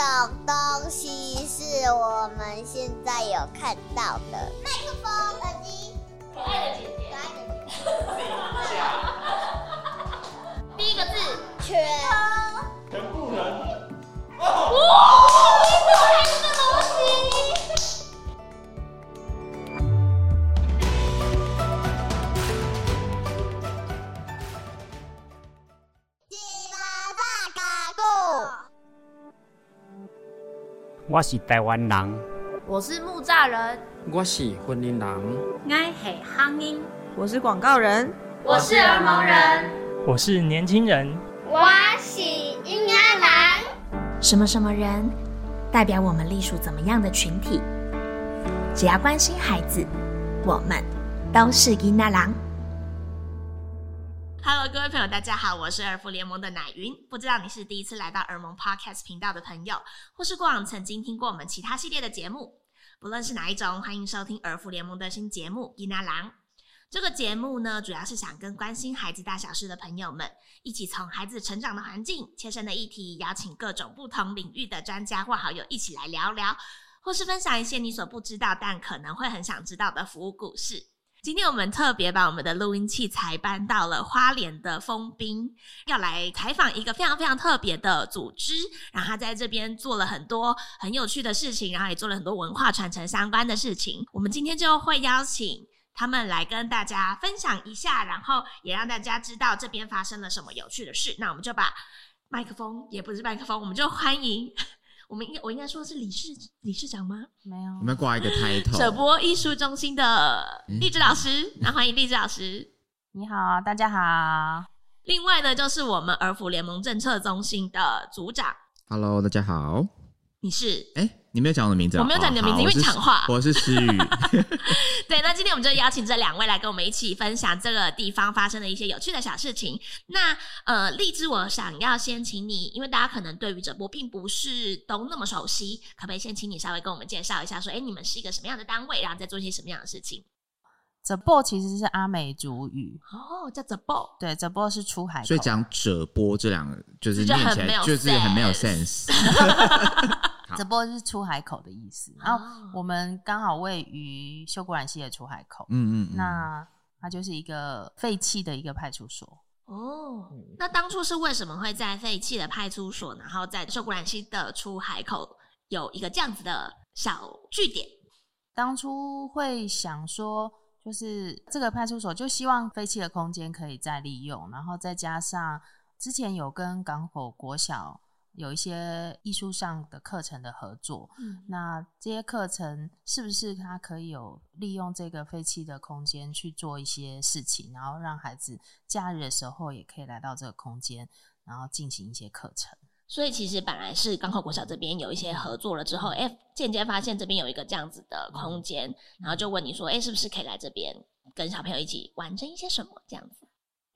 种东西是我们现在有看到的？麦克风、耳机、可爱的姐姐、可爱的姐姐。第一个字，全。全部人。哇！我是台湾人，我是木栅人，我是婚姻人，我是乡音，我是广告人，我是儿童人，我是年轻人，我是婴儿郎。什么什么人，代表我们隶属怎么样的群体？只要关心孩子，我们都是囡仔郎。Hello，各位朋友，大家好，我是儿福联盟的奶云。不知道你是第一次来到儿盟 Podcast 频道的朋友，或是过往曾经听过我们其他系列的节目，不论是哪一种，欢迎收听儿福联盟的新节目《囡仔郎》。这个节目呢，主要是想跟关心孩子大小事的朋友们，一起从孩子成长的环境、切身的议题，邀请各种不同领域的专家或好友一起来聊聊，或是分享一些你所不知道但可能会很想知道的服务故事。今天我们特别把我们的录音器材搬到了花莲的丰滨，要来采访一个非常非常特别的组织。然后他在这边做了很多很有趣的事情，然后也做了很多文化传承相关的事情。我们今天就会邀请他们来跟大家分享一下，然后也让大家知道这边发生了什么有趣的事。那我们就把麦克风，也不是麦克风，我们就欢迎。我们应该，我应该说是理事理事长吗？没有，我们挂一个 title。舍播艺术中心的励志老师，那、嗯、欢迎励志老师。你好，大家好。另外呢，就是我们儿福联盟政策中心的组长。Hello，大家好。你是？哎、欸，你没有讲我的名字。我没有讲你的名字，哦、因为你抢话。我是诗雨。对，那今天我们就邀请这两位来跟我们一起分享这个地方发生的一些有趣的小事情。那呃，荔枝，我想要先请你，因为大家可能对于这波并不是都那么熟悉，可不可以先请你稍微跟我们介绍一下，说，哎，你们是一个什么样的单位，然后在做一些什么样的事情？者波其实是阿美族语哦，叫者波。对，者波是出海，所以讲者波这两个就是念起来就是很没有 sense。者波是出海口的意思，然后我们刚好位于秀姑峦溪的出海口，嗯，嗯嗯，那它就是一个废弃的一个派出所。哦，那当初是为什么会在废弃的派出所，然后在秀姑峦溪的出海口有一个这样子的小据点？当初会想说。就是这个派出所就希望废弃的空间可以再利用，然后再加上之前有跟港口国小有一些艺术上的课程的合作，嗯，那这些课程是不是它可以有利用这个废弃的空间去做一些事情，然后让孩子假日的时候也可以来到这个空间，然后进行一些课程。所以其实本来是港口国小这边有一些合作了之后，哎、欸，间接发现这边有一个这样子的空间，嗯、然后就问你说，哎、欸，是不是可以来这边跟小朋友一起完成一些什么这样子？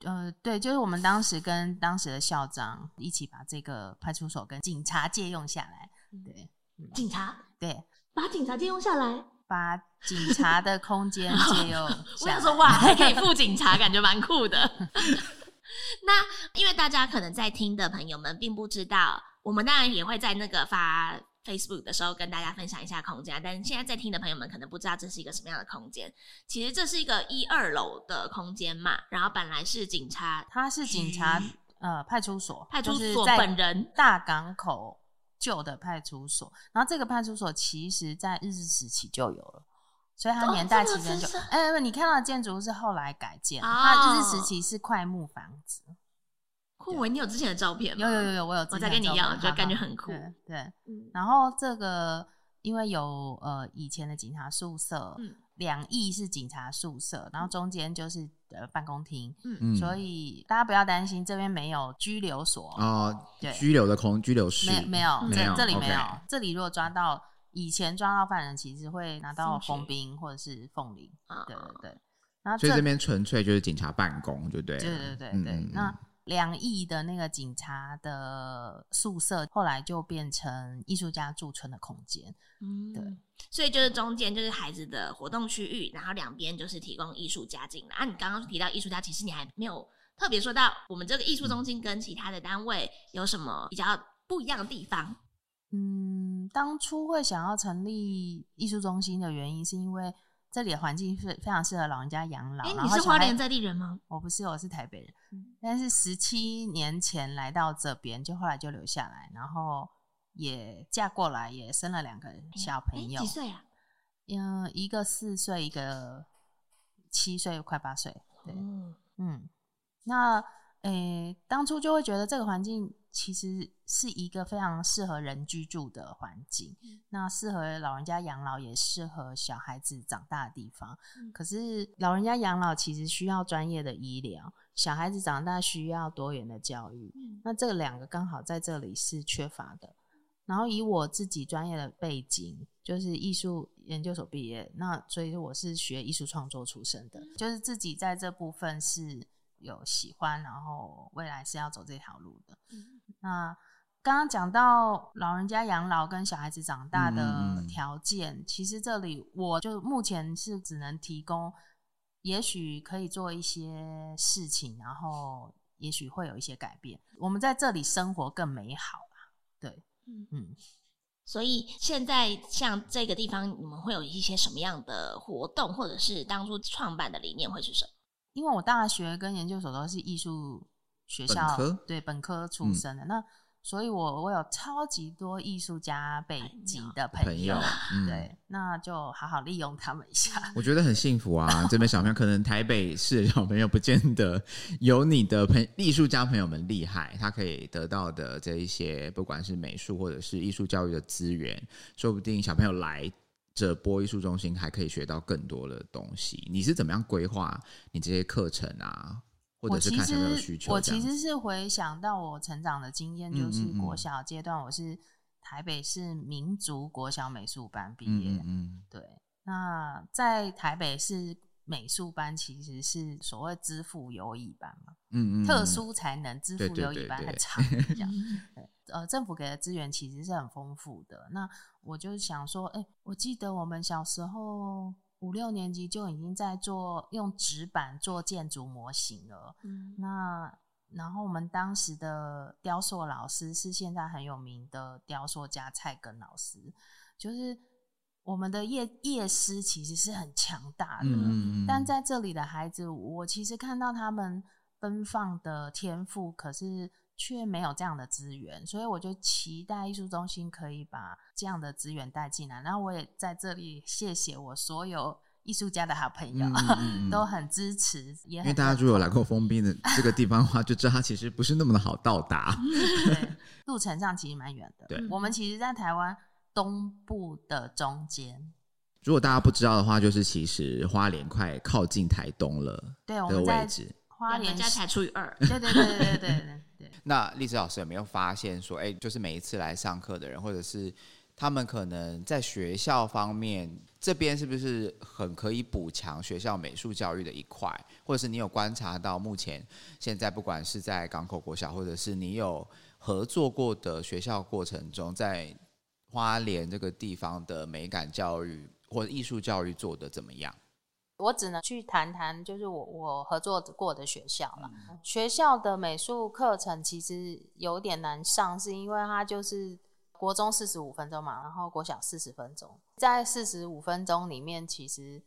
呃，对，就是我们当时跟当时的校长一起把这个派出所跟警察借用下来。对，嗯、警察对，把警察借用下来，把警察的空间 借用。我想说，哇，还可以 副警察，感觉蛮酷的。那因为大家可能在听的朋友们并不知道，我们当然也会在那个发 Facebook 的时候跟大家分享一下空间，但是现在在听的朋友们可能不知道这是一个什么样的空间。其实这是一个一二楼的空间嘛，然后本来是警察，他是警察呃派出所，派出所本人大港口旧的派出所，然后这个派出所其实在日治时期就有了。所以它年代其实就，哎、哦欸，你看到的建筑是后来改建，哦、它日治时期是桧木房子。酷伟，你有之前的照片吗？有有有有，我有。我再跟你要，就感觉很酷。对，然后这个因为有呃以前的警察宿舍，两、嗯、翼是警察宿舍，然后中间就是呃办公厅，嗯，所以大家不要担心，这边没有拘留所哦，对，拘留的空拘留室没没有，没有，这里没有这里如果抓到。以前抓到犯人，其实会拿到丰滨或者是凤林，对对对。然后所以这边纯粹就是警察办公，对不对？对对对对，对。那两翼的那个警察的宿舍，后来就变成艺术家驻村的空间。嗯，对。所以就是中间就是孩子的活动区域，然后两边就是提供艺术家进来。啊，你刚刚提到艺术家，其实你还没有特别说到我们这个艺术中心跟其他的单位有什么比较不一样的地方。嗯，当初会想要成立艺术中心的原因，是因为这里的环境是非常适合老人家养老。哎、欸，你是花莲在地人吗？我不是，我是台北人。嗯、但是十七年前来到这边，就后来就留下来，然后也嫁过来，也生了两个小朋友。几岁啊？嗯，一个四岁，一个七岁，快八岁。对，嗯，嗯，那。诶、欸，当初就会觉得这个环境其实是一个非常适合人居住的环境，嗯、那适合老人家养老，也适合小孩子长大的地方。嗯、可是老人家养老其实需要专业的医疗，小孩子长大需要多元的教育。嗯、那这两个刚好在这里是缺乏的。然后以我自己专业的背景，就是艺术研究所毕业，那所以我是学艺术创作出身的，嗯、就是自己在这部分是。有喜欢，然后未来是要走这条路的。嗯、那刚刚讲到老人家养老跟小孩子长大的条件，其实这里我就目前是只能提供，也许可以做一些事情，然后也许会有一些改变。我们在这里生活更美好啦。对，嗯嗯。所以现在像这个地方，你们会有一些什么样的活动，或者是当初创办的理念会是什么？因为我大学跟研究所都是艺术学校，本科？对本科出身的，嗯、那所以我我有超级多艺术家背景的朋友，朋 友嗯、对，那就好好利用他们一下。我觉得很幸福啊，这边小朋友可能台北市的小朋友不见得有你的朋艺术家朋友们厉害，他可以得到的这一些不管是美术或者是艺术教育的资源，说不定小朋友来。这播艺术中心还可以学到更多的东西。你是怎么样规划你这些课程啊？或者是看什么有需求？我其实我其实是回想到我成长的经验，就是国小阶段，我是台北市民族国小美术班毕业。嗯，嗯，对。那在台北市美术班其实是所谓资赋优异班嘛？嗯，嗯嗯。特殊才能资赋优异班很长，这样。对。呃，政府给的资源其实是很丰富的。那我就想说，哎、欸，我记得我们小时候五六年级就已经在做用纸板做建筑模型了。嗯，那然后我们当时的雕塑老师是现在很有名的雕塑家蔡根老师，就是我们的业业师其实是很强大的。嗯，但在这里的孩子，我其实看到他们奔放的天赋，可是。却没有这样的资源，所以我就期待艺术中心可以把这样的资源带进来。然后我也在这里谢谢我所有艺术家的好朋友，都很支持。也因为大家如果来过封闭的这个地方的话，就知道它其实不是那么的好到达，对，路程上其实蛮远的。对，我们其实，在台湾东部的中间。如果大家不知道的话，就是其实花莲快靠近台东了。对，我们在花莲加起来除以二。对对对对对对对。那丽子老师有没有发现说，哎，就是每一次来上课的人，或者是他们可能在学校方面这边是不是很可以补强学校美术教育的一块？或者是你有观察到目前现在不管是在港口国小，或者是你有合作过的学校过程中，在花莲这个地方的美感教育或者艺术教育做的怎么样？我只能去谈谈，就是我我合作过的学校了。嗯、学校的美术课程其实有点难上，是因为它就是国中四十五分钟嘛，然后国小四十分钟，在四十五分钟里面，其实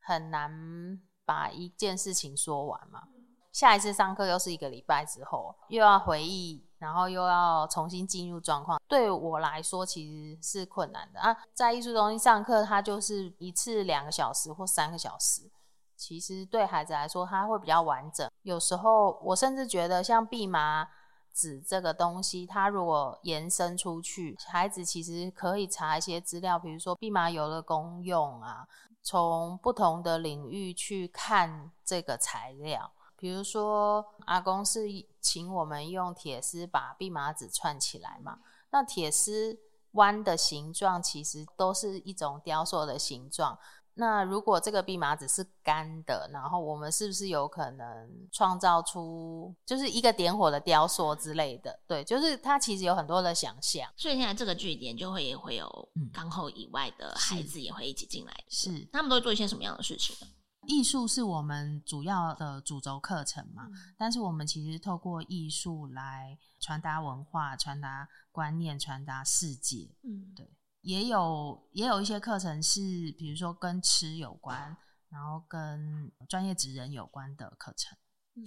很难把一件事情说完嘛。下一次上课又是一个礼拜之后，又要回忆。然后又要重新进入状况，对我来说其实是困难的啊。在艺术中心上课，它就是一次两个小时或三个小时，其实对孩子来说，它会比较完整。有时候我甚至觉得，像蓖麻籽这个东西，它如果延伸出去，孩子其实可以查一些资料，比如说蓖麻油的功用啊，从不同的领域去看这个材料。比如说，阿公是请我们用铁丝把蓖麻籽串起来嘛。那铁丝弯的形状其实都是一种雕塑的形状。那如果这个蓖麻籽是干的，然后我们是不是有可能创造出就是一个点火的雕塑之类的？对，就是它其实有很多的想象。所以现在这个据点就会也会有港口以外的孩子也会一起进来。是，他们都会做一些什么样的事情呢？艺术是我们主要的主轴课程嘛，嗯、但是我们其实透过艺术来传达文化、传达观念、传达世界。嗯，对，也有也有一些课程是，比如说跟吃有关，然后跟专业职人有关的课程。嗯。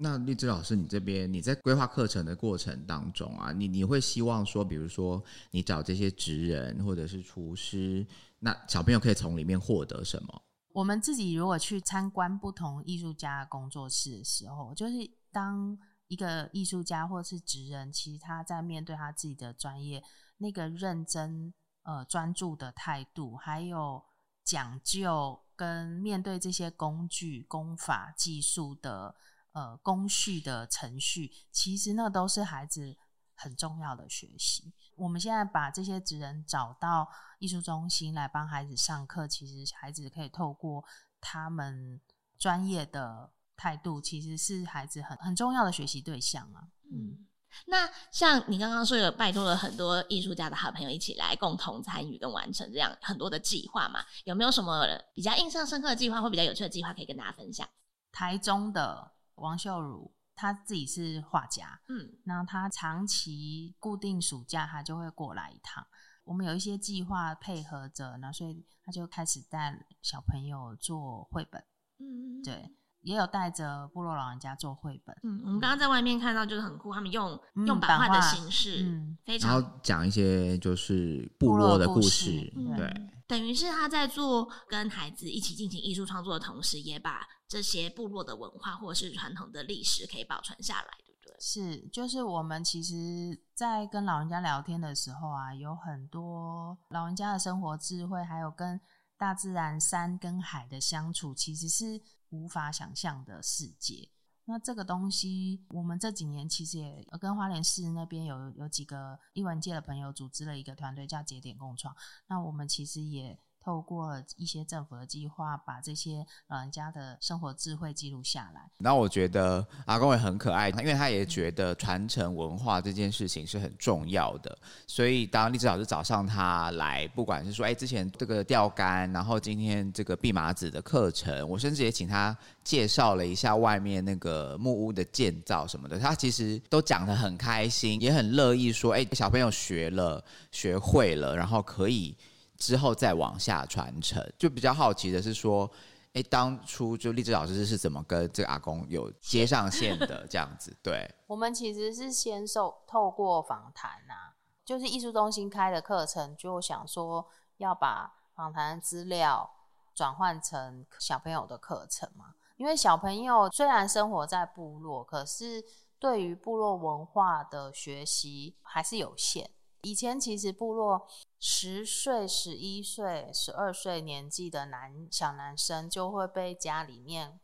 那荔枝老师，你这边你在规划课程的过程当中啊，你你会希望说，比如说你找这些职人或者是厨师，那小朋友可以从里面获得什么？我们自己如果去参观不同艺术家工作室的时候，就是当一个艺术家或是职人，其实他在面对他自己的专业，那个认真、呃专注的态度，还有讲究跟面对这些工具、工法、技术的。呃，工序的程序，其实那都是孩子很重要的学习。我们现在把这些职人找到艺术中心来帮孩子上课，其实孩子可以透过他们专业的态度，其实是孩子很很重要的学习对象啊。嗯，那像你刚刚说有拜托了很多艺术家的好朋友一起来共同参与跟完成这样很多的计划嘛？有没有什么比较印象深刻的计划或比较有趣的计划可以跟大家分享？台中的。王秀如，他自己是画家，嗯，那他长期固定暑假他就会过来一趟。我们有一些计划配合着，那所以他就开始带小朋友做绘本，嗯，对，也有带着部落老人家做绘本。嗯，我们刚刚在外面看到就是很酷，他们用、嗯、用版画的形式，嗯，非常，然后讲一些就是部落的故事，故事对。嗯等于是他在做跟孩子一起进行艺术创作的同时，也把这些部落的文化或者是传统的历史可以保存下来，对不对？是，就是我们其实，在跟老人家聊天的时候啊，有很多老人家的生活智慧，还有跟大自然山跟海的相处，其实是无法想象的世界。那这个东西，我们这几年其实也跟花莲市那边有有几个艺文界的朋友组织了一个团队，叫节点共创。那我们其实也。透过一些政府的计划，把这些老人家的生活智慧记录下来。那我觉得阿公也很可爱，因为他也觉得传承文化这件事情是很重要的。所以当丽芝老师找上他来，不管是说，哎，之前这个钓竿，然后今天这个蓖麻子的课程，我甚至也请他介绍了一下外面那个木屋的建造什么的，他其实都讲得很开心，也很乐意说，哎，小朋友学了，学会了，然后可以。之后再往下传承，就比较好奇的是说，哎，当初就励志老师是怎么跟这个阿公有接上线的？这样子，对。我们其实是先受透过访谈呐、啊，就是艺术中心开的课程，就想说要把访谈资料转换成小朋友的课程嘛。因为小朋友虽然生活在部落，可是对于部落文化的学习还是有限。以前其实部落十岁、十一岁、十二岁年纪的男小男生就会被家里面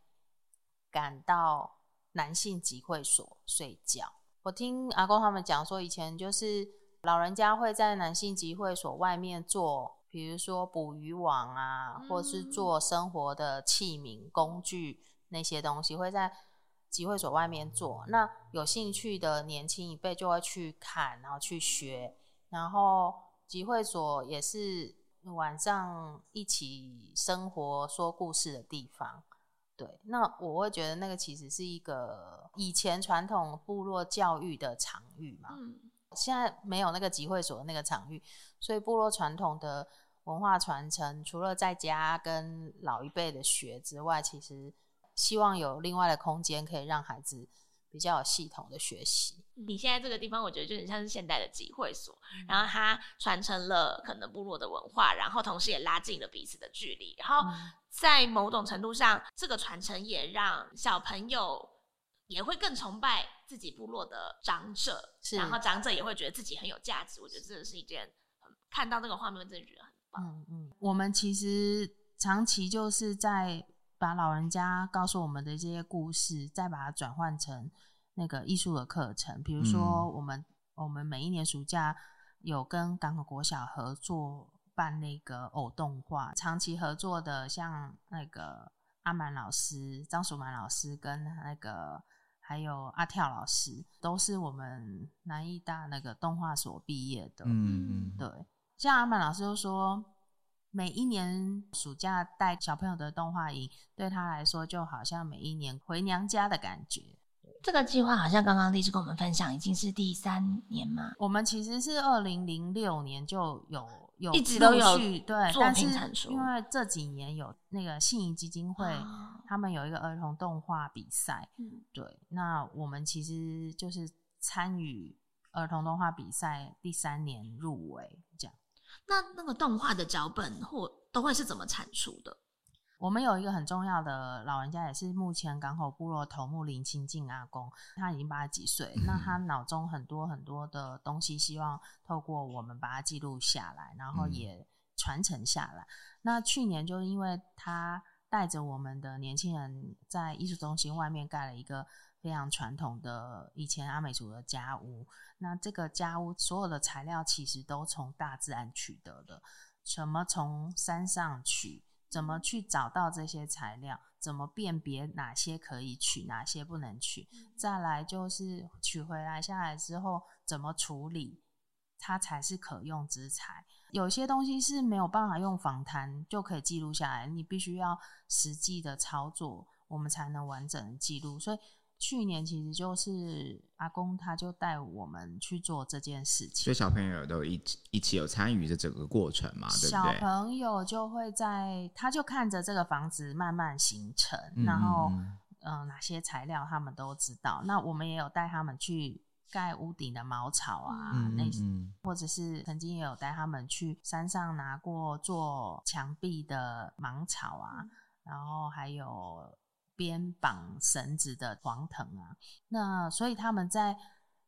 赶到男性集会所睡觉。我听阿公他们讲说，以前就是老人家会在男性集会所外面做，比如说捕鱼网啊，或是做生活的器皿、工具那些东西，会在集会所外面做。那有兴趣的年轻一辈就会去看，然后去学。然后集会所也是晚上一起生活说故事的地方，对。那我会觉得那个其实是一个以前传统部落教育的场域嘛。嗯。现在没有那个集会所的那个场域，所以部落传统的文化传承，除了在家跟老一辈的学之外，其实希望有另外的空间可以让孩子。比较有系统的学习。你现在这个地方，我觉得就很像是现代的集会所，嗯、然后它传承了可能部落的文化，然后同时也拉近了彼此的距离。然后在某种程度上，这个传承也让小朋友也会更崇拜自己部落的长者，然后长者也会觉得自己很有价值。我觉得这是一件看到这个画面，真的觉得很棒。嗯嗯，我们其实长期就是在。把老人家告诉我们的这些故事，再把它转换成那个艺术的课程。比如说，我们、嗯、我们每一年暑假有跟港口国小合作办那个偶动画，长期合作的，像那个阿满老师、张淑满老师跟那个还有阿跳老师，都是我们南艺大那个动画所毕业的。嗯嗯，对。像阿满老师就说。每一年暑假带小朋友的动画营，对他来说就好像每一年回娘家的感觉。这个计划好像刚刚丽枝跟我们分享，已经是第三年嘛。我们其实是二零零六年就有有一直都有对作品产出，因为这几年有那个信谊基金会，哦、他们有一个儿童动画比赛，嗯、对，那我们其实就是参与儿童动画比赛第三年入围这样。那那个动画的脚本或都会是怎么产出的？我们有一个很重要的老人家，也是目前港口部落头目林清静阿公，他已经八十几岁。嗯、那他脑中很多很多的东西，希望透过我们把它记录下来，然后也传承下来。嗯、那去年就因为他带着我们的年轻人，在艺术中心外面盖了一个非常传统的以前阿美族的家屋。那这个家屋所有的材料其实都从大自然取得的，什么从山上取。怎么去找到这些材料？怎么辨别哪些可以取，哪些不能取？再来就是取回来下来之后怎么处理，它才是可用之材。有些东西是没有办法用访谈就可以记录下来，你必须要实际的操作，我们才能完整的记录。所以。去年其实就是阿公，他就带我们去做这件事情，所以小朋友都一起一起有参与这整个过程嘛，对不对？小朋友就会在，他就看着这个房子慢慢形成，嗯、然后嗯、呃，哪些材料他们都知道。那我们也有带他们去盖屋顶的茅草啊，嗯、那些，或者是曾经也有带他们去山上拿过做墙壁的芒草啊，嗯、然后还有。边绑绳子的黄藤啊，那所以他们在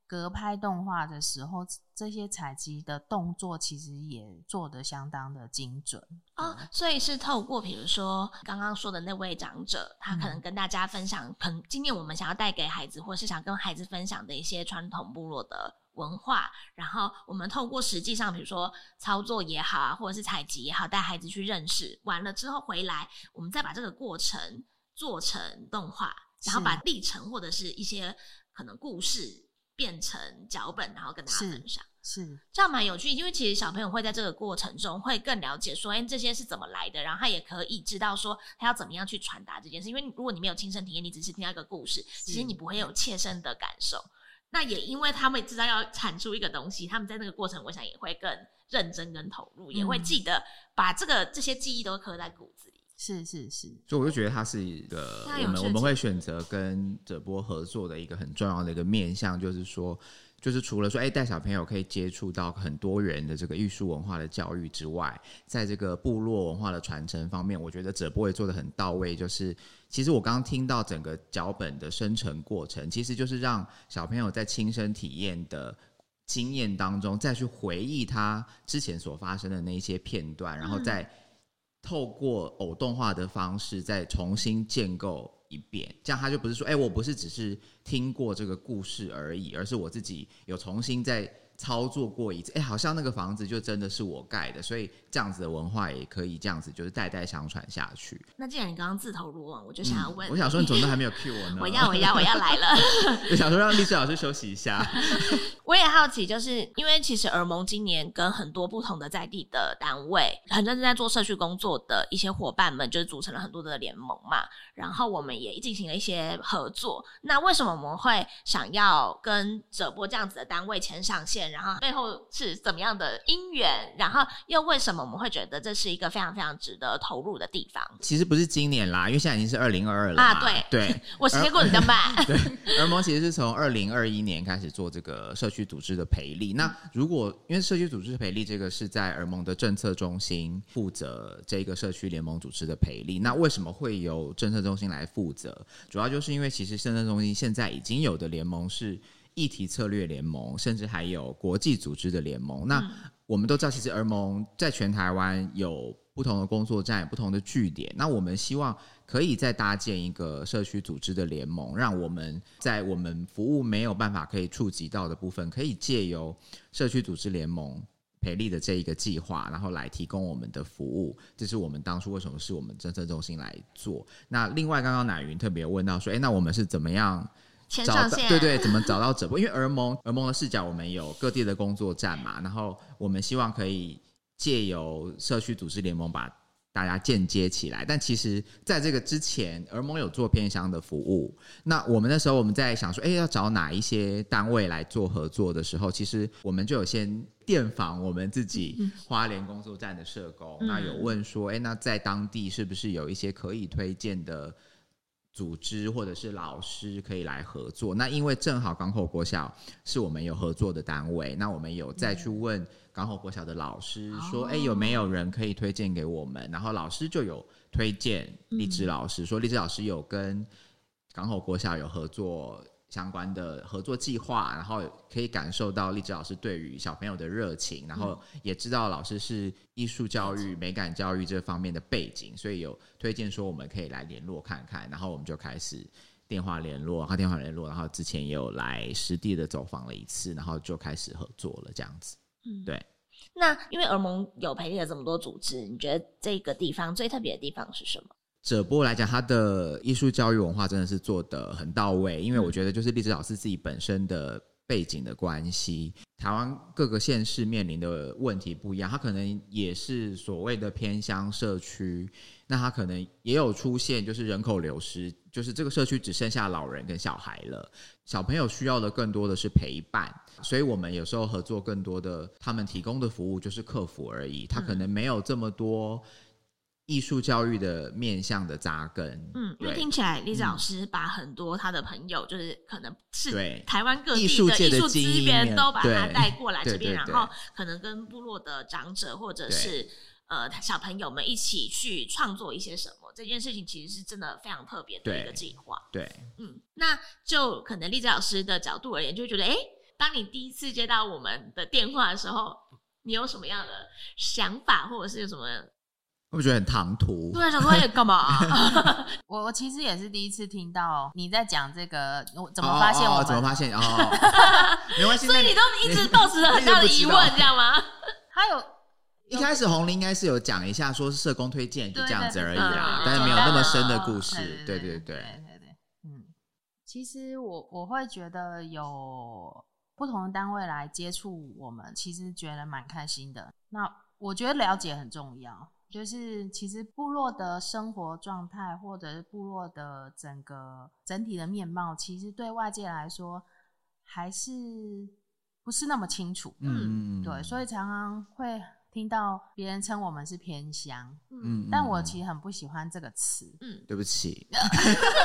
隔拍动画的时候，这些采集的动作其实也做得相当的精准哦。所以是透过比如说刚刚说的那位长者，他可能跟大家分享，可能今年我们想要带给孩子，或是想跟孩子分享的一些传统部落的文化，然后我们透过实际上比如说操作也好啊，或者是采集也好，带孩子去认识，完了之后回来，我们再把这个过程。做成动画，然后把历程或者是一些可能故事变成脚本，然后跟大家分享，是，这样蛮有趣。因为其实小朋友会在这个过程中会更了解说，哎，这些是怎么来的，然后他也可以知道说他要怎么样去传达这件事。因为如果你没有亲身体验，你只是听到一个故事，其实你不会有切身的感受。那也因为他们知道要产出一个东西，他们在那个过程，我想也会更认真跟投入，也会记得把这个这些记忆都刻在骨子里。是是是，所以我就觉得它是一个我们我们会选择跟者波合作的一个很重要的一个面向，就是说，就是除了说，哎，带小朋友可以接触到很多元的这个艺术文化的教育之外，在这个部落文化的传承方面，我觉得者波也做得很到位。就是，其实我刚刚听到整个脚本的生成过程，其实就是让小朋友在亲身体验的经验当中，再去回忆他之前所发生的那一些片段，然后再。透过偶动画的方式再重新建构一遍，这样他就不是说，哎，我不是只是听过这个故事而已，而是我自己有重新在操作过一次，哎，好像那个房子就真的是我盖的，所以这样子的文化也可以这样子，就是代代相传下去。那既然你刚刚自投罗网，我就想要问，嗯，我想说你怎么都还没有 cue 我呢？我要，我要，我要来了。我想说让丽枝老师休息一下。我也好奇，就是因为其实尔蒙今年跟很多不同的在地的单位，很认真在做社区工作的一些伙伴们，就是组成了很多的联盟嘛。然后我们也进行了一些合作。那为什么我们会想要跟者波这样子的单位牵上线？然后背后是怎么样的因缘？然后又为什么我们会觉得这是一个非常非常值得投入的地方？其实不是今年啦，因为现在已经是二零二二了啊。对对，我时间过得比较慢。对，而盟其实是从二零二一年开始做这个社区组织的培力。那如果因为社区组织培力这个是在儿盟的政策中心负责这个社区联盟组织的培力，那为什么会由政策中心来负责？主要就是因为其实政策中心现在已经有的联盟是。议题策略联盟，甚至还有国际组织的联盟。那我们都知道，其实儿盟在全台湾有不同的工作站、不同的据点。那我们希望可以再搭建一个社区组织的联盟，让我们在我们服务没有办法可以触及到的部分，可以借由社区组织联盟培力的这一个计划，然后来提供我们的服务。这是我们当初为什么是我们政策中心来做。那另外，刚刚乃云特别问到说，诶，那我们是怎么样？前上线对对，怎么找到者波？因为儿盟儿盟的视角，我们有各地的工作站嘛，然后我们希望可以借由社区组织联盟把大家间接起来。但其实在这个之前，儿盟有做偏乡的服务。那我们那时候我们在想说，哎，要找哪一些单位来做合作的时候，其实我们就有先电访我们自己花莲工作站的社工，嗯、那有问说，哎，那在当地是不是有一些可以推荐的？组织或者是老师可以来合作，那因为正好港口国小是我们有合作的单位，那我们有再去问港口国小的老师说，哎、嗯欸，有没有人可以推荐给我们？然后老师就有推荐荔枝老师，说荔枝老师有跟港口国小有合作。相关的合作计划，然后可以感受到荔枝老师对于小朋友的热情，然后也知道老师是艺术教育、美感教育这方面的背景，所以有推荐说我们可以来联络看看，然后我们就开始电话联络，然后电话联络，然后之前也有来实地的走访了一次，然后就开始合作了这样子。嗯，对。那因为儿盟有培育了这么多组织，你觉得这个地方最特别的地方是什么？者波来讲，他的艺术教育文化真的是做得很到位，因为我觉得就是荔枝老师自己本身的背景的关系，台湾各个县市面临的问题不一样，他可能也是所谓的偏乡社区，那他可能也有出现就是人口流失，就是这个社区只剩下老人跟小孩了，小朋友需要的更多的是陪伴，所以我们有时候合作更多的，他们提供的服务就是客服而已，他可能没有这么多。艺术教育的面向的扎根，嗯，因为听起来荔枝老师把很多他的朋友，就是可能是对台湾各地的艺术资源都把他带过来这边，然后可能跟部落的长者或者是呃小朋友们一起去创作一些什么。这件事情其实是真的非常特别的一个计划。对，嗯，那就可能荔枝老师的角度而言，就会觉得，哎，当你第一次接到我们的电话的时候，你有什么样的想法，或者是有什么？我觉得很唐突。对，想说也干嘛、啊？我我其实也是第一次听到你在讲这个，我怎么发现我、哦哦？怎么发现？哦，没关系。所以你都一直抱持着很大的疑问，这样吗？还有一开始红伶应该是有讲一下，说是社工推荐，就这样子而已啦，但是没有那么深的故事。对对对对对对。嗯，其实我我会觉得有不同的单位来接触我们，其实觉得蛮开心的。那我觉得了解很重要。就是其实部落的生活状态，或者是部落的整个整体的面貌，其实对外界来说还是不是那么清楚。嗯，对，所以常常会听到别人称我们是偏乡。嗯，但我其实很不喜欢这个词。嗯，对不起，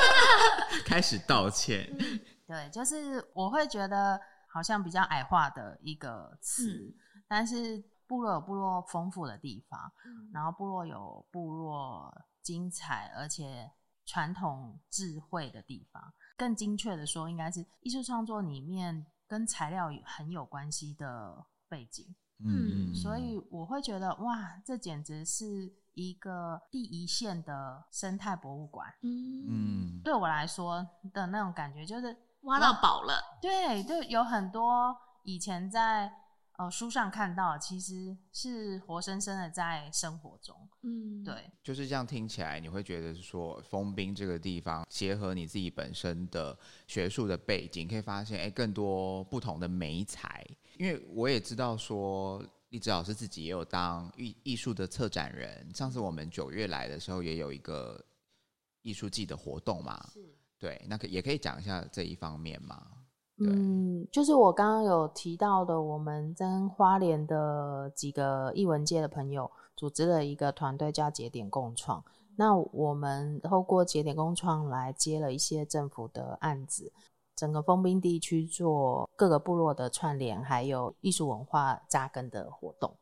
开始道歉。嗯，对，就是我会觉得好像比较矮化的一个词，嗯，但是。部落有部落丰富的地方，嗯，然后部落有部落精彩而且传统智慧的地方。更精确的说，应该是艺术创作里面跟材料很有关系的背景。嗯，所以我会觉得哇，这简直是一个第一线的生态博物馆。嗯，对我来说的那种感觉就是挖到宝了。对，就有很多以前在。哦，书上看到其实是活生生的在生活中，嗯，对，就是这样听起来，你会觉得说，丰滨这个地方结合你自己本身的学术的背景，可以发现，哎，更多不同的美材。因为我也知道说，荔枝老师自己也有当艺艺术的策展人。上次我们九月来的时候，也有一个艺术季的活动嘛，是对，那可也可以讲一下这一方面嘛。嗯，就是我刚刚有提到的，我们跟花莲的几个艺文界的朋友组织了一个团队，叫节点共创。那我们透过节点共创来接了一些政府的案子，整个丰滨地区做各个部落的串联，还有艺术文化扎根的活动。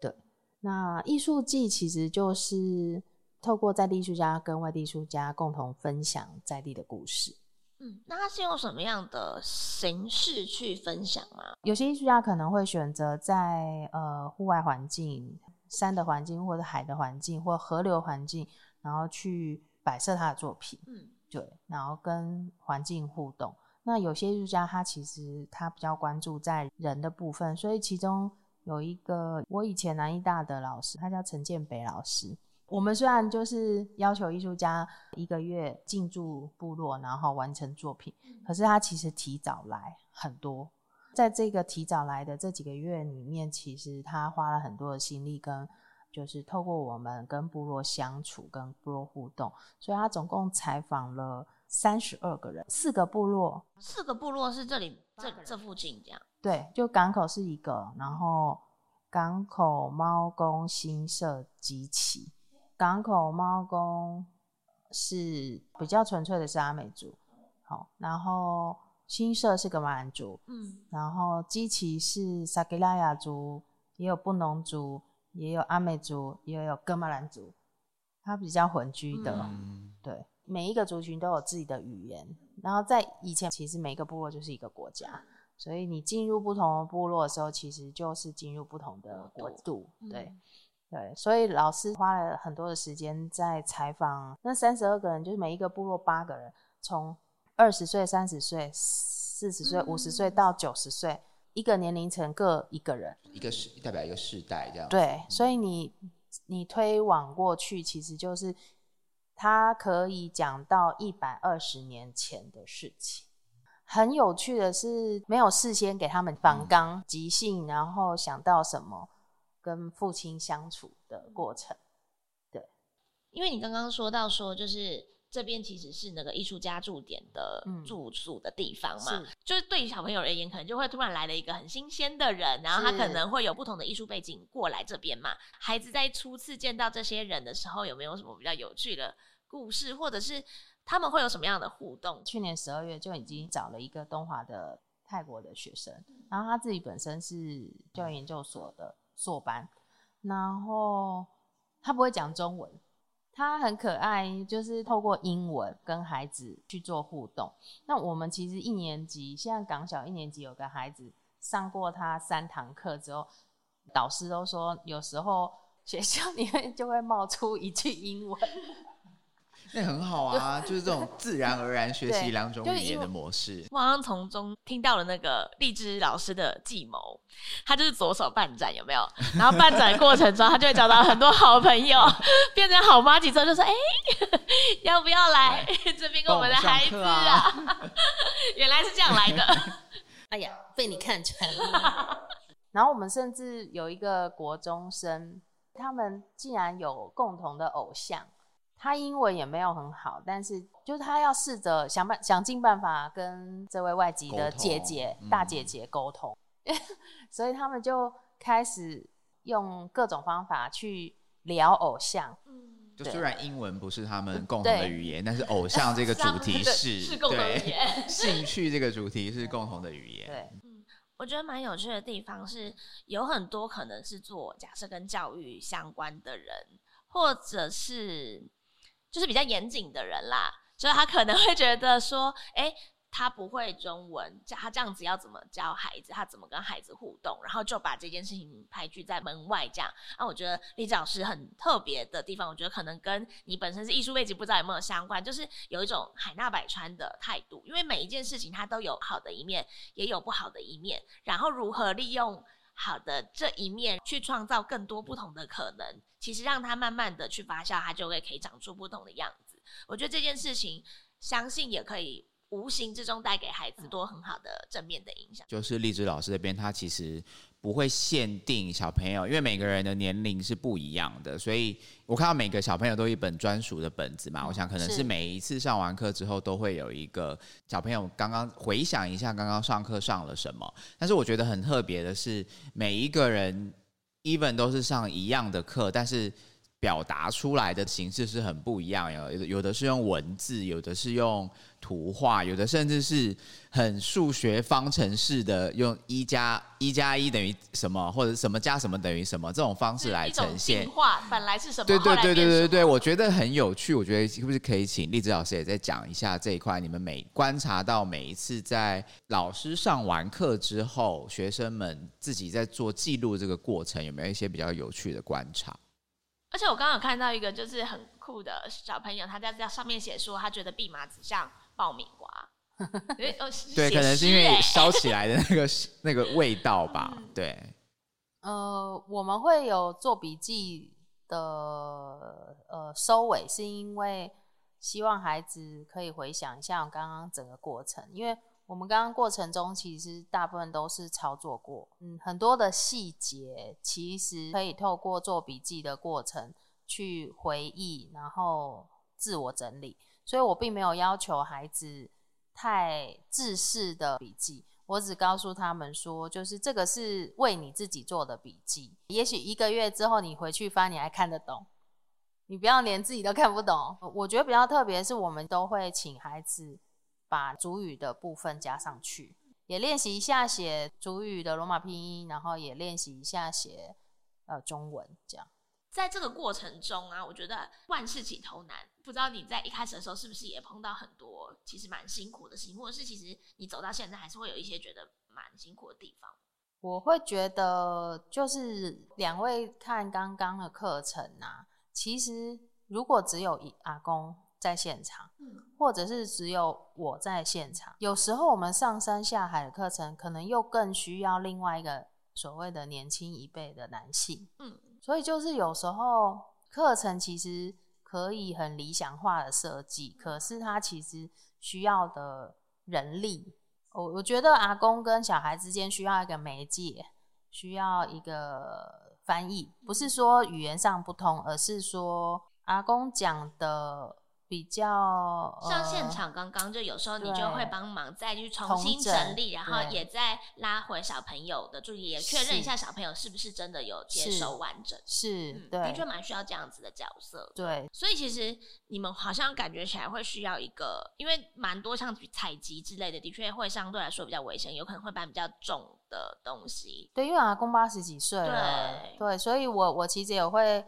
对，那艺术季其实就是透过在地艺术家跟外地艺术家共同分享在地的故事。嗯，那他是用什么样的形式去分享吗？有些艺术家可能会选择在呃户外环境、山的环境，或者海的环境，或河流环境，然后去摆设他的作品。嗯，对，然后跟环境互动。那有些艺术家他其实他比较关注在人的部分，所以其中有一个我以前南艺大的老师，他叫陈建北老师。我们虽然就是要求艺术家一个月进驻部落，然后完成作品，可是他其实提早来很多。在这个提早来的这几个月里面，其实他花了很多的心力跟。就是透过我们跟部落相处，跟部落互动，所以他总共采访了三十二个人，四个部落，四个部落是这里这这附近这样。对，就港口是一个，然后港口、猫公、新社、基奇。港口猫公是比较纯粹的是阿美族，好，然后新社是噶玛兰族，嗯，然后基奇是萨吉拉雅族，也有布农族。也有阿美族，也有哥玛兰族，它比较混居的。嗯、对，每一个族群都有自己的语言。然后在以前，其实每一个部落就是一个国家，所以你进入不同的部落的时候，其实就是进入不同的国度。对，嗯、对，所以老师花了很多的时间在采访那三十二个人，就是每一个部落八个人，从二十岁、三十岁、四十岁、五十岁到九十岁。一个年龄层各一个人，一个世代表一个世代这样。对，所以你你推往过去，其实就是他可以讲到一百二十年前的事情。很有趣的是，没有事先给他们反纲，即兴，然后想到什么跟父亲相处的过程。对，因为你刚刚说到说就是。这边其实是那个艺术家驻点的住宿的地方嘛，嗯、是就是对于小朋友而言，可能就会突然来了一个很新鲜的人，然后他可能会有不同的艺术背景过来这边嘛。孩子在初次见到这些人的时候，有没有什么比较有趣的故事，或者是他们会有什么样的互动？去年十二月就已经找了一个东华的泰国的学生，然后他自己本身是教育研究所的硕班，然后他不会讲中文。他很可爱，就是透过英文跟孩子去做互动。那我们其实一年级，现在港小一年级有个孩子上过他三堂课之后，导师都说有时候学校里面就会冒出一句英文。那很好啊，就是这种自然而然学习两种语言的模式。我好像从中听到了那个荔枝老师的计谋，他就是左手办展，有没有？然后办展过程中，他就会找到很多好朋友，变成好妈吉之后，就说：“哎、欸，要不要来这边跟我们的孩子啊？”啊原来是这样来的。哎呀，被你看穿了。然后我们甚至有一个国中生，他们竟然有共同的偶像。他英文也没有很好，但是就是他要试着想办想尽办法跟这位外籍的姐姐、大姐姐沟通，嗯、所以他们就开始用各种方法去聊偶像。嗯，就虽然英文不是他们共同的语言，但是偶像这个 主题是是共同语言，兴趣这个主题是共同的语言。对，嗯，我觉得蛮有趣的地方是有很多可能是做假设跟教育相关的人，或者是。就是比较严谨的人啦，所以他可能会觉得说，哎、他不会中文，他这样子要怎么教孩子？他怎么跟孩子互动？然后就把这件事情排拒在门外，这样。那我觉得荔枝老师很特别的地方，我觉得可能跟你本身是艺术背景不知道有没有相关，就是有一种海纳百川的态度，因为每一件事情它都有好的一面，也有不好的一面，然后如何利用。好的，这一面去创造更多不同的可能，其实让它慢慢的去发酵，它就会可以长出不同的样子。我觉得这件事情，相信也可以。无形之中带给孩子多很好的正面的影响。就是荔枝老师这边，他其实不会限定小朋友，因为每个人的年龄是不一样的，所以我看到每个小朋友都有一本专属的本子嘛。我想可能是每一次上完课之后，都会有一个小朋友刚刚回想一下刚刚上课上了什么。但是我觉得很特别的是，每一个人 even 都是上一样的课，但是。表达出来的形式是很不一样，有有的是用文字，有的是用图画，有的甚至是很数学方程式的，用一加一加一等于什么，或者什么加什么等于什么这种方式来呈现。进化本来是什么？对对对对对对，我觉得很有趣。我觉得是不是可以请荔枝老师也再讲一下这一块？你们每观察到每一次在老师上完课之后，学生们自己在做记录这个过程，有没有一些比较有趣的观察？而且我刚刚有看到一个就是很酷的小朋友，他在这上面写说，他觉得蓖麻子像爆米花。对，可能是因为烧起来的那个 那个味道吧。对。呃，我们会有做笔记的呃收尾，是因为希望孩子可以回想一下我刚刚整个过程，因为我们刚刚过程中其实大部分都是操作过，嗯，很多的细节其实可以透过做笔记的过程去回忆，然后自我整理。所以我并没有要求孩子太自式的笔记，我只告诉他们说，就是这个是为你自己做的笔记。也许一个月之后你回去翻，你还看得懂。你不要连自己都看不懂。我觉得比较特别是，我们都会请孩子把主语的部分加上去，也练习一下写主语的罗马拼音，然后也练习一下写呃中文。这样，在这个过程中啊，我觉得万事起头难。不知道你在一开始的时候是不是也碰到很多其实蛮辛苦的事情，或者是其实你走到现在还是会有一些觉得蛮辛苦的地方？我会觉得就是两位看刚刚的课程啊。其实，如果只有一阿公在现场，或者是只有我在现场，有时候我们上山下海的课程，可能又更需要另外一个所谓的年轻一辈的男性。嗯，所以就是有时候课程其实可以很理想化的设计，可是它其实需要的人力，我我觉得阿公跟小孩之间需要一个媒介，需要一个。翻译不是说语言上不通，而是说阿公讲的比较像现场刚刚就有时候你就会帮忙再去重新整理，然后也再拉回小朋友的注意，也确认一下小朋友是不是真的有接收完整。是，嗯、对，的确蛮需要这样子的角色。对，所以其实你们好像感觉起来会需要一个，因为蛮多像采集之类的，的确会相对来说比较危险，有可能会搬比较重的东西。对，因为阿公八十几岁了，对，对，所以我我其实也会。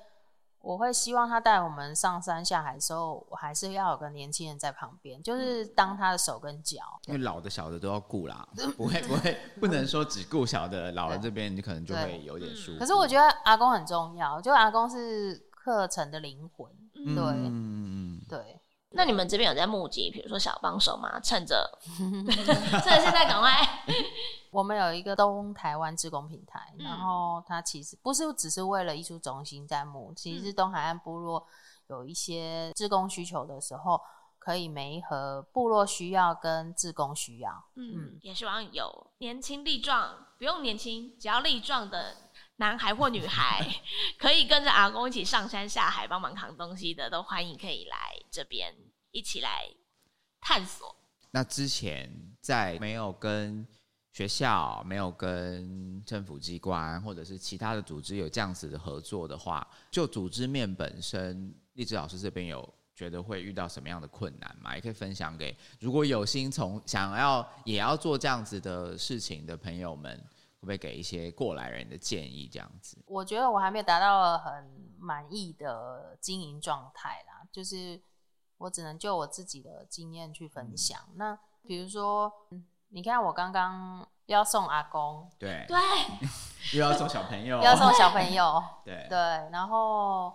我会希望他带我们上山下海的时候，我还是要有个年轻人在旁边，就是当他的手跟脚。因为老的小的都要顾啦，不会不会，不能说只顾小的，老了这边你可能就会有点舒服。可是我觉得阿公很重要，就阿公是课程的灵魂。对，嗯对。那你们这边有在募集，比如说小帮手吗？趁着，趁着现在赶快。我们有一个东台湾志工平台，嗯、然后它其实不是只是为了艺术中心在募，其实是东海岸部落有一些志工需求的时候，可以媒合部落需要跟志工需要。嗯，嗯也希望有年轻力壮，不用年轻，只要力壮的男孩或女孩，可以跟着阿公一起上山下海帮忙扛东西的，都欢迎可以来这边一起来探索。那之前在没有跟学校没有跟政府机关或者是其他的组织有这样子的合作的话，就组织面本身，丽芝老师这边有觉得会遇到什么样的困难吗？也可以分享给如果有心从想要也要做这样子的事情的朋友们，会不会给一些过来人的建议？这样子，我觉得我还没有达到很满意的经营状态啦，就是我只能就我自己的经验去分享。嗯、那比如说。你看，我刚刚要送阿公，对对，又要送小朋友，又要送小朋友，对对。然后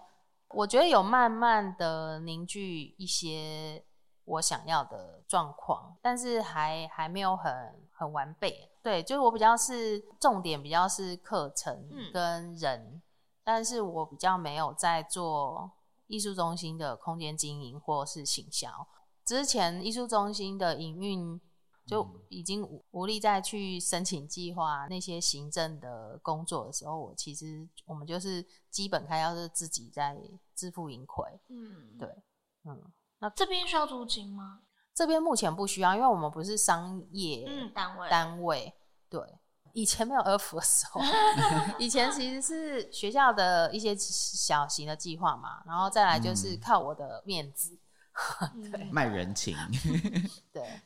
我觉得有慢慢的凝聚一些我想要的状况，但是还还没有很很完备。对，就是我比较是重点，比较是课程跟人，嗯、但是我比较没有在做艺术中心的空间经营或是行销。之前艺术中心的营运。就已经无无力再去申请计划那些行政的工作的时候，我其实我们就是基本开销是自己在自负盈亏。嗯，对，嗯，那这边需要租金吗？这边目前不需要，因为我们不是商业嗯单位。单位。对，以前没有儿福的时候，以前其实是学校的一些小型的计划嘛，然后再来就是靠我的面子，嗯、对，卖人情，对。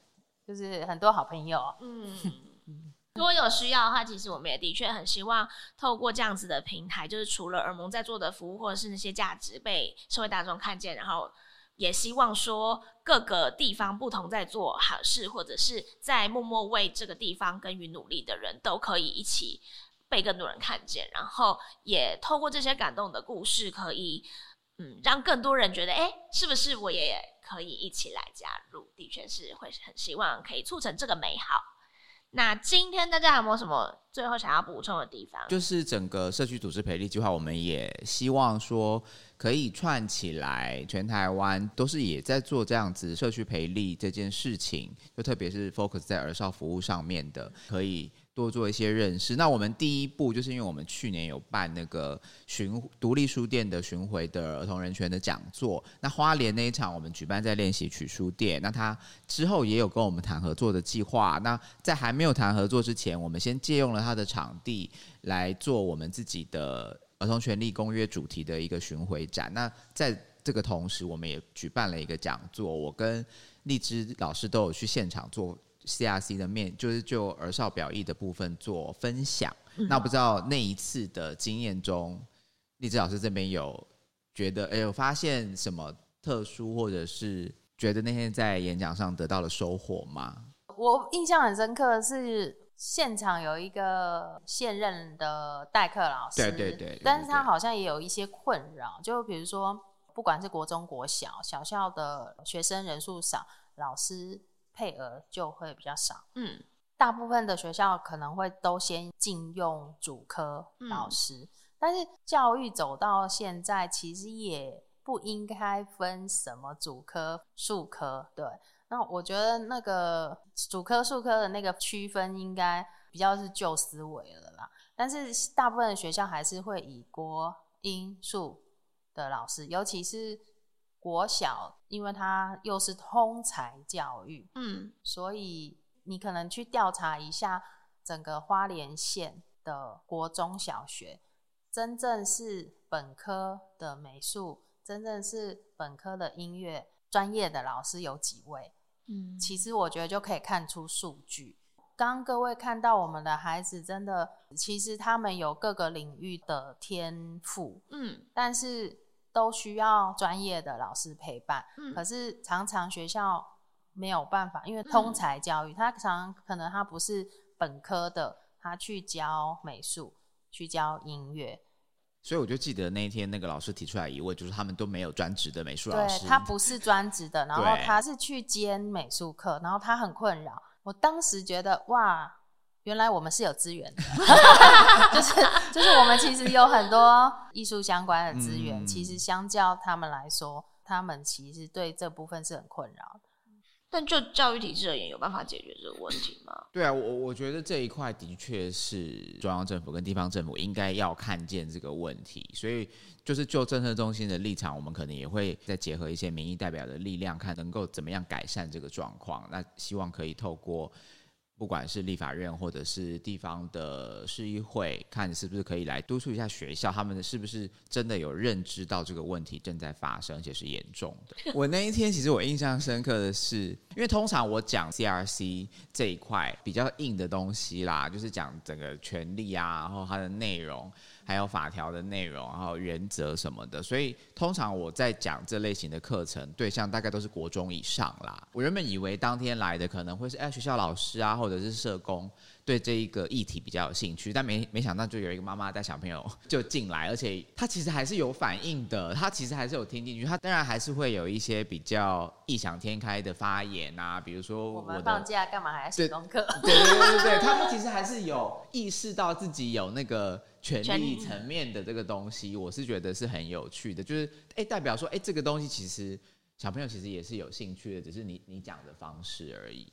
就是很多好朋友，嗯，如果有需要的话，其实我们也的确很希望透过这样子的平台，就是除了耳蒙在做的服务或者是那些价值被社会大众看见，然后也希望说各个地方不同在做好事，或者是在默默为这个地方耕耘努力的人都可以一起被更多人看见，然后也透过这些感动的故事，可以嗯让更多人觉得，哎，是不是我也可以一起来加入，的确是会很希望可以促成这个美好。那今天大家有没有什么最后想要补充的地方？就是整个社区组织培力计划，我们也希望说可以串起来，全台湾都是也在做这样子社区培力这件事情，就特别是 focus 在儿少服务上面的，可以。多做一些认识。那我们第一步就是因为我们去年有办那个巡独立书店的巡回的儿童人权的讲座。那花莲那一场我们举办在练习曲书店。那他之后也有跟我们谈合作的计划。那在还没有谈合作之前，我们先借用了他的场地来做我们自己的儿童权利公约主题的一个巡回展。那在这个同时，我们也举办了一个讲座。我跟荔枝老师都有去现场做。CRC 的面就是就儿少表意的部分做分享，嗯、那不知道那一次的经验中，荔枝老师这边有觉得哎，有发现什么特殊，或者是觉得那天在演讲上得到了收获吗？我印象很深刻的是现场有一个现任的代课老师，对对对，对，但是他好像也有一些困扰，就比如说不管是国中国小小校的学生人数少，老师。配额就会比较少，嗯，大部分的学校可能会都先禁用主科老师，嗯，但是教育走到现在，其实也不应该分什么主科、数科，对。那我觉得那个主科、数科的那个区分，应该比较是旧思维了啦。但是大部分的学校还是会以国英数的老师，尤其是。国小，因为它又是通才教育，嗯，所以你可能去调查一下整个花莲县的国中小学，真正是本科的美术，真正是本科的音乐专业的老师有几位？嗯，其实我觉得就可以看出数据。刚各位看到我们的孩子，真的，其实他们有各个领域的天赋，嗯，但是。都需要专业的老师陪伴，嗯，可是常常学校没有办法，因为通才教育，他常可能他不是本科的，他去教美术，去教音乐，所以我就记得那一天那个老师提出来疑问，就是他们都没有专职的美术老师，对，他不是专职的，然后他是去兼美术课，然后他很困扰，我当时觉得哇。原来我们是有资源的，就是就是我们其实有很多艺术相关的资源，嗯，其实相较他们来说，他们其实对这部分是很困扰的。但就教育体制而言，有办法解决这个问题吗？对啊，我我觉得这一块的确是中央政府跟地方政府应该要看见这个问题，所以就是就政策中心的立场，我们可能也会再结合一些民意代表的力量，看能够怎么样改善这个状况。那希望可以透过。不管是立法院或者是地方的市议会，看是不是可以来督促一下学校，他们是不是真的有认知到这个问题正在发生，而且是严重的。我那一天其实我印象深刻的是，因为通常我讲 CRC 这一块比较硬的东西啦，就是讲整个权利啊，然后它的内容。还有法条的内容，然后原则什么的，所以通常我在讲这类型的课程对象，大概都是国中以上啦。我原本以为当天来的可能会是哎学校老师啊，或者是社工。对这一个议题比较有兴趣，但没没想到就有一个妈妈带小朋友 就进来，而且她其实还是有反应的，她其实还是有听进去，她当然还是会有一些比较异想天开的发言啊，比如说我，我们放假干嘛还要写功课？对对对对对，他们其实还是有意识到自己有那个权利层面的这个东西，我是觉得是很有趣的，就是哎代表说哎这个东西其实小朋友其实也是有兴趣的，只是你你讲的方式而已。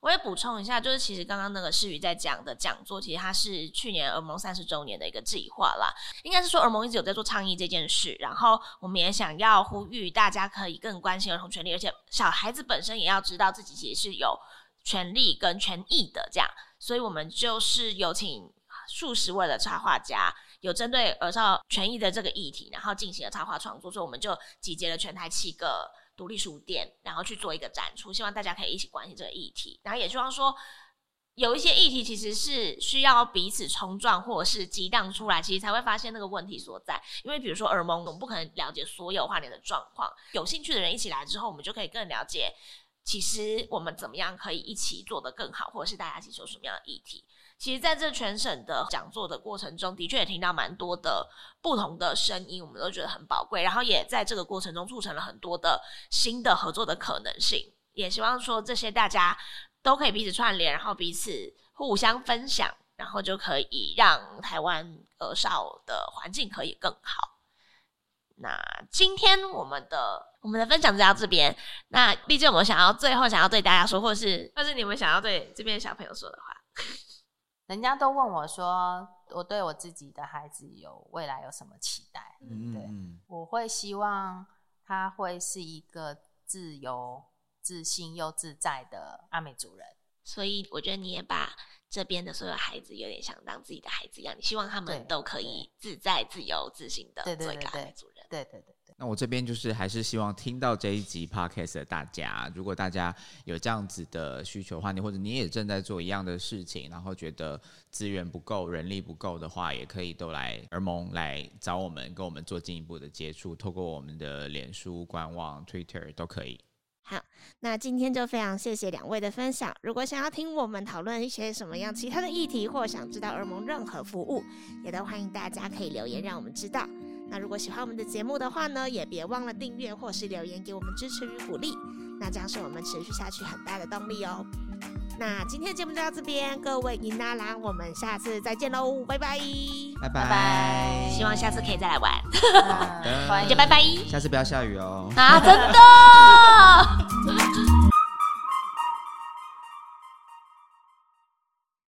我也补充一下，就是其实刚刚那个士宇在讲的讲座，其实它是去年儿盟三十周年的一个计划啦。应该是说儿盟一直有在做倡议这件事，然后我们也想要呼吁大家可以更关心儿童权利，而且小孩子本身也要知道自己其实是有权利跟权益的这样。所以我们就是有请数十位的插画家，有针对儿少权益的这个议题，然后进行了插画创作，所以我们就集结了全台七个。独立书店，然后去做一个展出，希望大家可以一起关心这个议题，然后也希望说，有一些议题其实是需要彼此冲撞或者是激荡出来，其实才会发现那个问题所在。因为比如说儿盟，我们不可能了解所有花莲的状况，有兴趣的人一起来之后，我们就可以更了解，其实我们怎么样可以一起做得更好，或者是大家一起有什么样的议题。其实，在这全省的讲座的过程中，的确也听到蛮多的不同的声音，我们都觉得很宝贵。然后，也在这个过程中促成了很多的新的合作的可能性。也希望说，这些大家都可以彼此串联，然后彼此互相分享，然后就可以让台湾儿少的环境可以更好。那今天我们的我们的分享就到这边。那毕竟我们想要最后想要对大家说，或是或是你们想要对这边小朋友说的话，人家都问我说，我对我自己的孩子有未来有什么期待？嗯，对，我会希望他会是一个自由、自信又自在的阿美族人。所以我觉得你也把这边的所有孩子有点想当自己的孩子一样，你希望他们都可以自在、自由、自信的做一个阿美族人。对对对对，那我这边就是还是希望听到这一集 podcast 的大家，如果大家有这样子的需求的话，你或者你也正在做一样的事情，然后觉得资源不够、人力不够的话，也可以都来耳盟来找我们，跟我们做进一步的接触，透过我们的脸书官网、Twitter 都可以。好，那今天就非常谢谢两位的分享。如果想要听我们讨论一些什么样其他的议题，或想知道耳盟任何服务，也都欢迎大家可以留言让我们知道。那如果喜欢我们的节目的话呢，也别忘了订阅或是留言给我们支持与鼓励，那将是我们持续下去很大的动力哦。那今天的节目就到这边，各位银娜郎，我们下次再见喽，拜拜，拜拜，希望下次可以再来玩，好的，就拜拜，下次不要下雨哦。啊，真的。